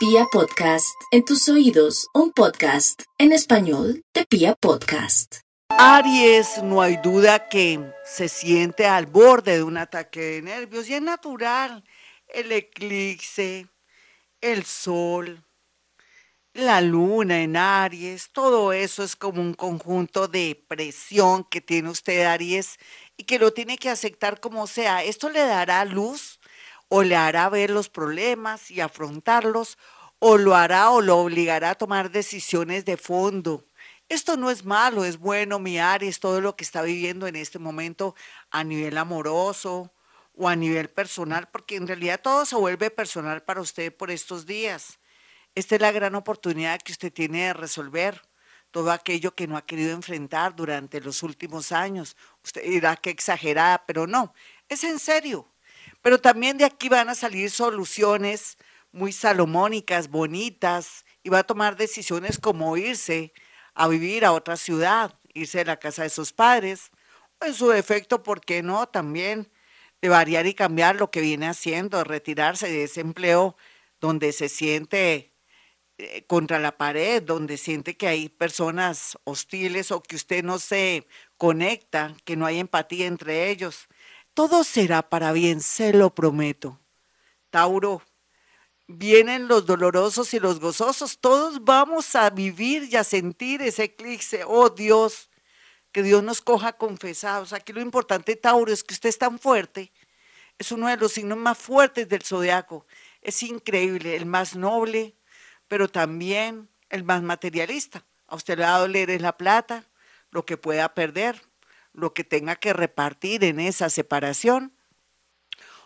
Pia Podcast, en tus oídos, un podcast en español de Pia Podcast. Aries, no hay duda que se siente al borde de un ataque de nervios y es natural. El eclipse, el sol, la luna en Aries, todo eso es como un conjunto de presión que tiene usted, Aries, y que lo tiene que aceptar como sea. Esto le dará luz o le hará ver los problemas y afrontarlos, o lo hará o lo obligará a tomar decisiones de fondo. Esto no es malo, es bueno, mi Aries, todo lo que está viviendo en este momento a nivel amoroso o a nivel personal, porque en realidad todo se vuelve personal para usted por estos días. Esta es la gran oportunidad que usted tiene de resolver todo aquello que no ha querido enfrentar durante los últimos años. Usted dirá que exagerada, pero no, es en serio. Pero también de aquí van a salir soluciones muy salomónicas, bonitas, y va a tomar decisiones como irse a vivir a otra ciudad, irse de la casa de sus padres, o en su defecto, ¿por qué no? También de variar y cambiar lo que viene haciendo, retirarse de ese empleo donde se siente eh, contra la pared, donde siente que hay personas hostiles o que usted no se conecta, que no hay empatía entre ellos. Todo será para bien, se lo prometo. Tauro, vienen los dolorosos y los gozosos. Todos vamos a vivir y a sentir ese eclipse. Oh Dios, que Dios nos coja confesados. Aquí lo importante, Tauro, es que usted es tan fuerte. Es uno de los signos más fuertes del zodiaco. Es increíble, el más noble, pero también el más materialista. A usted le va a doler es la plata, lo que pueda perder, lo que tenga que repartir en esa separación.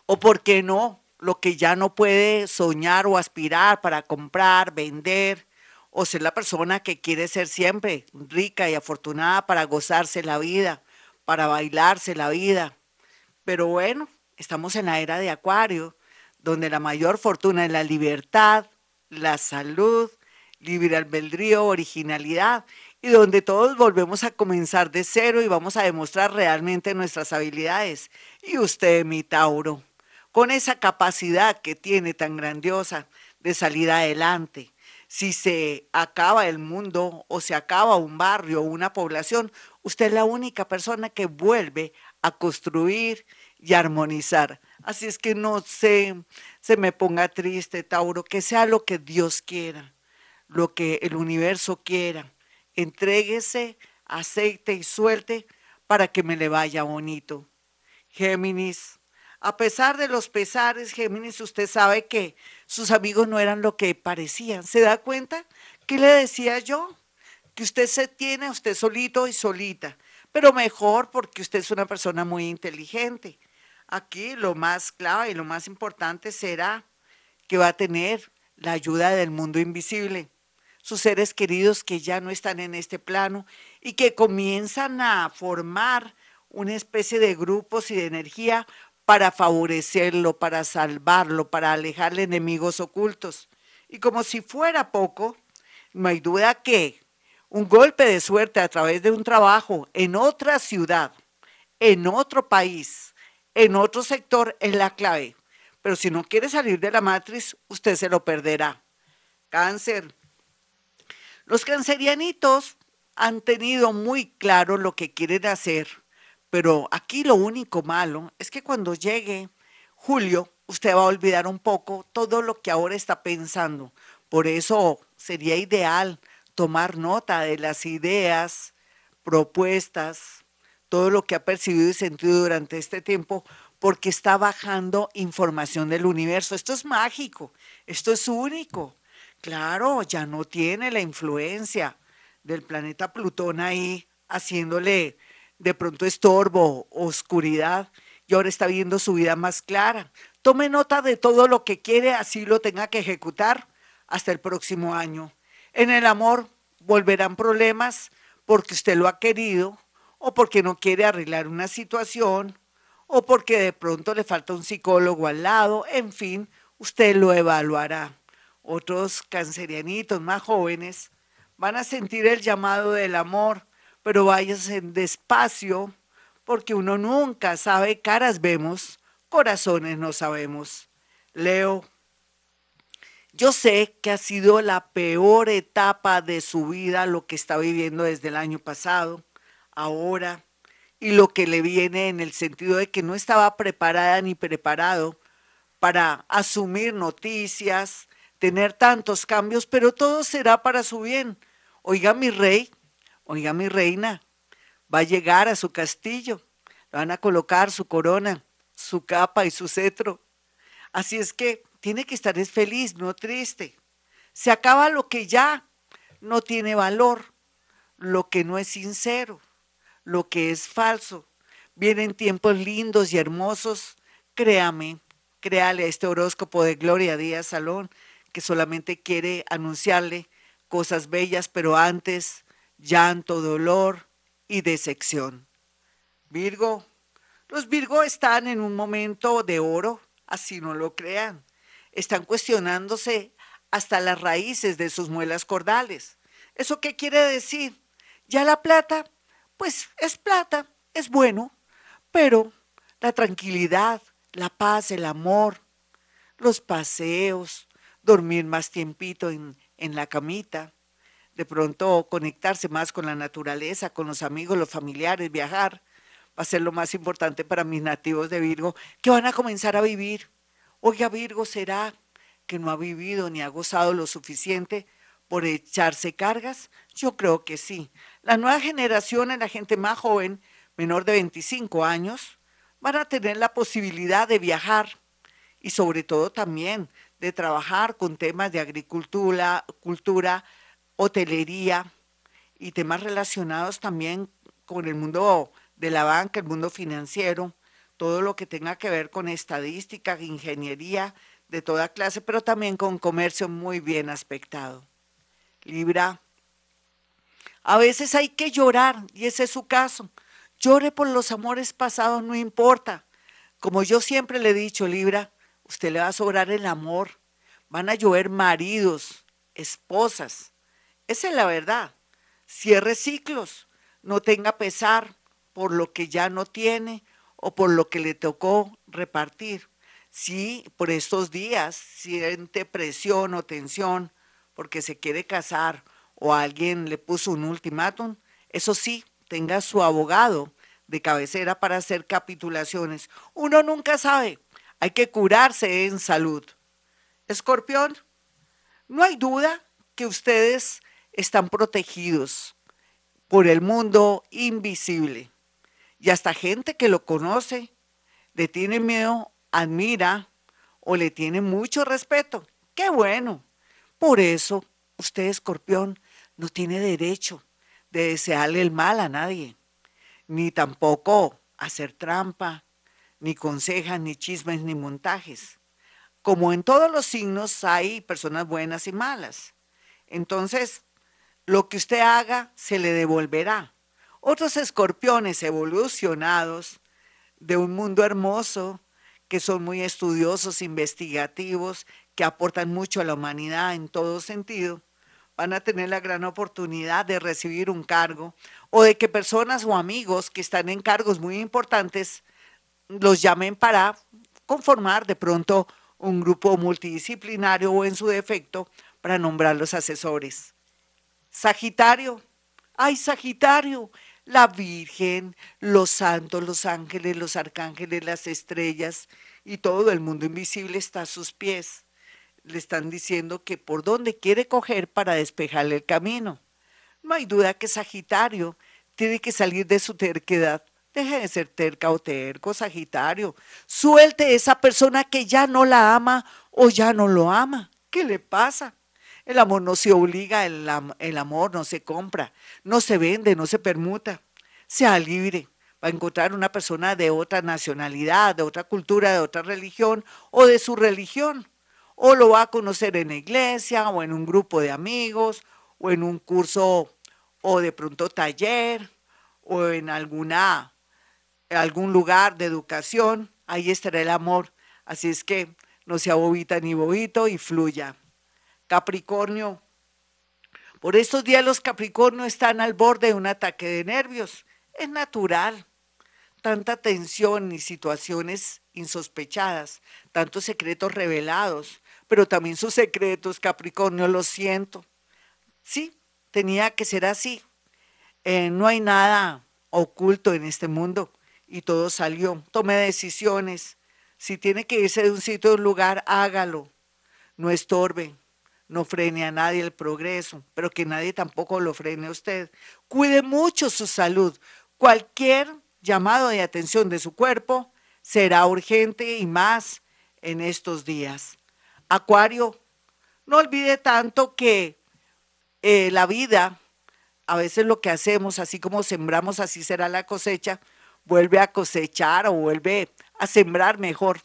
O por qué no, lo que ya no puede soñar o aspirar para comprar, vender, o ser la persona que quiere ser siempre rica y afortunada para gozarse la vida, para bailarse la vida. Pero bueno, estamos en la era de Acuario, donde la mayor fortuna es la libertad, la salud, libre albedrío, originalidad y donde todos volvemos a comenzar de cero y vamos a demostrar realmente nuestras habilidades. Y usted, mi Tauro, con esa capacidad que tiene tan grandiosa de salir adelante. Si se acaba el mundo o se acaba un barrio o una población, usted es la única persona que vuelve a construir y armonizar. Así es que no se, se me ponga triste, Tauro, que sea lo que Dios quiera, lo que el universo quiera entréguese, aceite y suelte para que me le vaya bonito. Géminis, a pesar de los pesares, Géminis, usted sabe que sus amigos no eran lo que parecían. ¿Se da cuenta? ¿Qué le decía yo? Que usted se tiene usted solito y solita, pero mejor porque usted es una persona muy inteligente. Aquí lo más clave y lo más importante será que va a tener la ayuda del mundo invisible sus seres queridos que ya no están en este plano y que comienzan a formar una especie de grupos y de energía para favorecerlo, para salvarlo, para alejarle enemigos ocultos. Y como si fuera poco, no hay duda que un golpe de suerte a través de un trabajo en otra ciudad, en otro país, en otro sector es la clave. Pero si no quiere salir de la matriz, usted se lo perderá. Cáncer, los cancerianitos han tenido muy claro lo que quieren hacer, pero aquí lo único malo es que cuando llegue julio, usted va a olvidar un poco todo lo que ahora está pensando. Por eso sería ideal tomar nota de las ideas, propuestas, todo lo que ha percibido y sentido durante este tiempo, porque está bajando información del universo. Esto es mágico, esto es único. Claro, ya no tiene la influencia del planeta Plutón ahí haciéndole de pronto estorbo, oscuridad, y ahora está viendo su vida más clara. Tome nota de todo lo que quiere, así lo tenga que ejecutar hasta el próximo año. En el amor volverán problemas porque usted lo ha querido, o porque no quiere arreglar una situación, o porque de pronto le falta un psicólogo al lado, en fin, usted lo evaluará otros cancerianitos más jóvenes van a sentir el llamado del amor, pero váyanse despacio, porque uno nunca sabe, caras vemos, corazones no sabemos. Leo, Yo sé que ha sido la peor etapa de su vida lo que está viviendo desde el año pasado, ahora, y lo que le viene en el sentido de que no estaba preparada ni preparado para asumir noticias, tener tantos cambios, pero todo será para su bien. Oiga mi rey, oiga mi reina, va a llegar a su castillo, le van a colocar su corona, su capa y su cetro. Así es que tiene que estar feliz, no triste. Se acaba lo que ya no tiene valor, lo que no es sincero, lo que es falso. Vienen tiempos lindos y hermosos. Créame, créale a este horóscopo de Gloria Díaz Salón, que solamente quiere anunciarle cosas bellas, pero antes llanto, dolor y decepción. Virgo, los Virgo están en un momento de oro, así no lo crean están cuestionándose hasta las raíces de sus muelas cordales. ¿Eso qué quiere decir? Ya la plata, pues es plata, es bueno, pero la tranquilidad, la paz, el amor, los paseos, dormir más tiempito en, en la camita, de pronto conectarse más con la naturaleza, con los amigos, los familiares, viajar, va a ser lo más importante para mis nativos de Virgo, que van a comenzar a vivir Oiga, Virgo, ¿será que no ha vivido ni ha gozado lo suficiente por echarse cargas? Yo creo que sí. La nueva generación, la gente más joven, menor de 25 años, van a tener la posibilidad de viajar y sobre todo también de trabajar con temas de agricultura, cultura, hotelería y temas relacionados también con el mundo de la banca, el mundo financiero, todo lo que tenga que ver con estadística, ingeniería de toda clase, pero también con comercio muy bien aspectado. Libra, a veces hay que llorar, y ese es su caso. Llore por los amores pasados, no importa. Como yo siempre le he dicho, Libra, usted le va a sobrar el amor. Van a llover maridos, esposas. Esa es la verdad. Cierre ciclos, no tenga pesar por lo que ya no tiene o por lo que le tocó repartir. Si por estos días siente presión o tensión porque se quiere casar o alguien le puso un ultimátum, eso sí, tenga su abogado de cabecera para hacer capitulaciones. Uno nunca sabe, hay que curarse en salud. Escorpión, no hay duda que ustedes están protegidos por el mundo invisible y hasta gente que lo conoce le tiene miedo, admira o le tiene mucho respeto. ¡Qué bueno! Por eso, usted, escorpión, no tiene derecho de desearle el mal a nadie, ni tampoco hacer trampa, ni consejas, ni chismes, ni montajes. Como en todos los signos hay personas buenas y malas. Entonces, lo que usted haga se le devolverá. Otros escorpiones evolucionados de un mundo hermoso, que son muy estudiosos, investigativos, que aportan mucho a la humanidad en todo sentido, van a tener la gran oportunidad de recibir un cargo o de que personas o amigos que están en cargos muy importantes los llamen para conformar de pronto un grupo multidisciplinario o en su defecto para nombrar los asesores. Sagitario, ay Sagitario, la Virgen, los santos, los ángeles, los arcángeles, las estrellas y todo el mundo invisible está a sus pies. Le están diciendo que por dónde quiere coger para despejarle el camino. No hay duda que Sagitario tiene que salir de su terquedad. Deje de ser terca o terco, Sagitario. Suelte esa persona que ya no la ama o ya no lo ama. ¿Qué le pasa? El amor no se obliga, el, el amor no se compra, no se vende, no se permuta. Sea libre. Va a encontrar una persona de otra nacionalidad, de otra cultura, de otra religión o de su religión. O lo va a conocer en la iglesia o en un grupo de amigos o en un curso o de pronto taller o en alguna algún lugar de educación, ahí estará el amor. Así es que no sea bobita ni bobito y fluya. Capricornio. Por estos días los Capricornio están al borde de un ataque de nervios. Es natural. Tanta tensión y situaciones insospechadas, tantos secretos revelados, pero también sus secretos, Capricornio, lo siento. Sí, tenía que ser así. Eh, no hay nada oculto en este mundo y todo salió. Tome decisiones. Si tiene que irse de un sitio a un lugar, hágalo. No estorbe, no frene a nadie el progreso, pero que nadie tampoco lo frene a usted. Cuide mucho su salud. Cualquier llamado de atención de su cuerpo será urgente y más en estos días. Acuario, no olvide tanto que eh, la vida, a veces lo que hacemos, así como sembramos, así será la cosecha, vuelve a cosechar o vuelve a sembrar mejor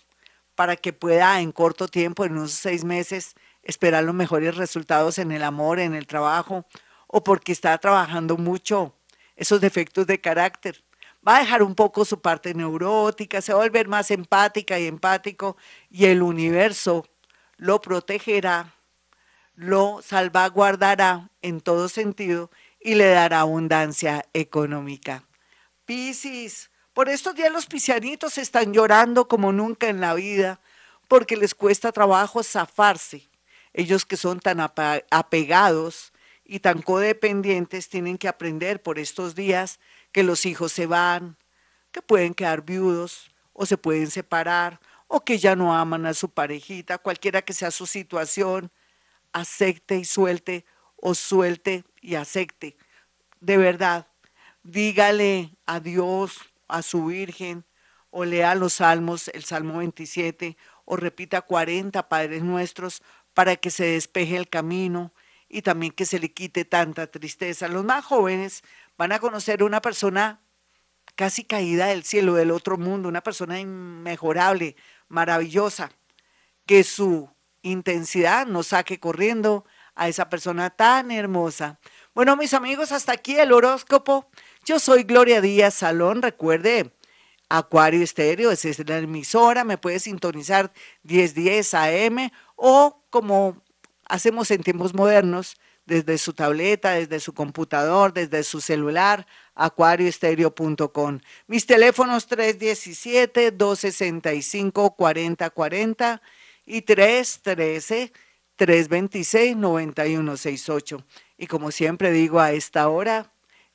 para que pueda en corto tiempo, en unos seis meses, esperar los mejores resultados en el amor, en el trabajo, o porque está trabajando mucho esos defectos de carácter. Va a dejar un poco su parte neurótica, se va a volver más empática y empático, y el universo lo protegerá, lo salvaguardará en todo sentido y le dará abundancia económica. Piscis, por estos días los piscianitos están llorando como nunca en la vida porque les cuesta trabajo zafarse. Ellos que son tan apegados y tan codependientes tienen que aprender por estos días que los hijos se van, que pueden quedar viudos o se pueden separar o que ya no aman a su parejita, cualquiera que sea su situación, acepte y suelte o suelte y acepte. De verdad, dígale a Dios, a su Virgen, o lea los salmos, el Salmo 27, o repita 40 Padres Nuestros para que se despeje el camino y también que se le quite tanta tristeza. Los más jóvenes van a conocer una persona casi caída del cielo, del otro mundo, una persona inmejorable, maravillosa, que su intensidad nos saque corriendo a esa persona tan hermosa. Bueno, mis amigos, hasta aquí el horóscopo. Yo soy Gloria Díaz Salón. Recuerde, Acuario Estéreo, es la emisora. Me puede sintonizar 1010 AM o como hacemos en tiempos modernos, desde su tableta, desde su computador, desde su celular, acuarioestereo.com. Mis teléfonos 317-265-4040 y 313-326-9168. Y como siempre digo, a esta hora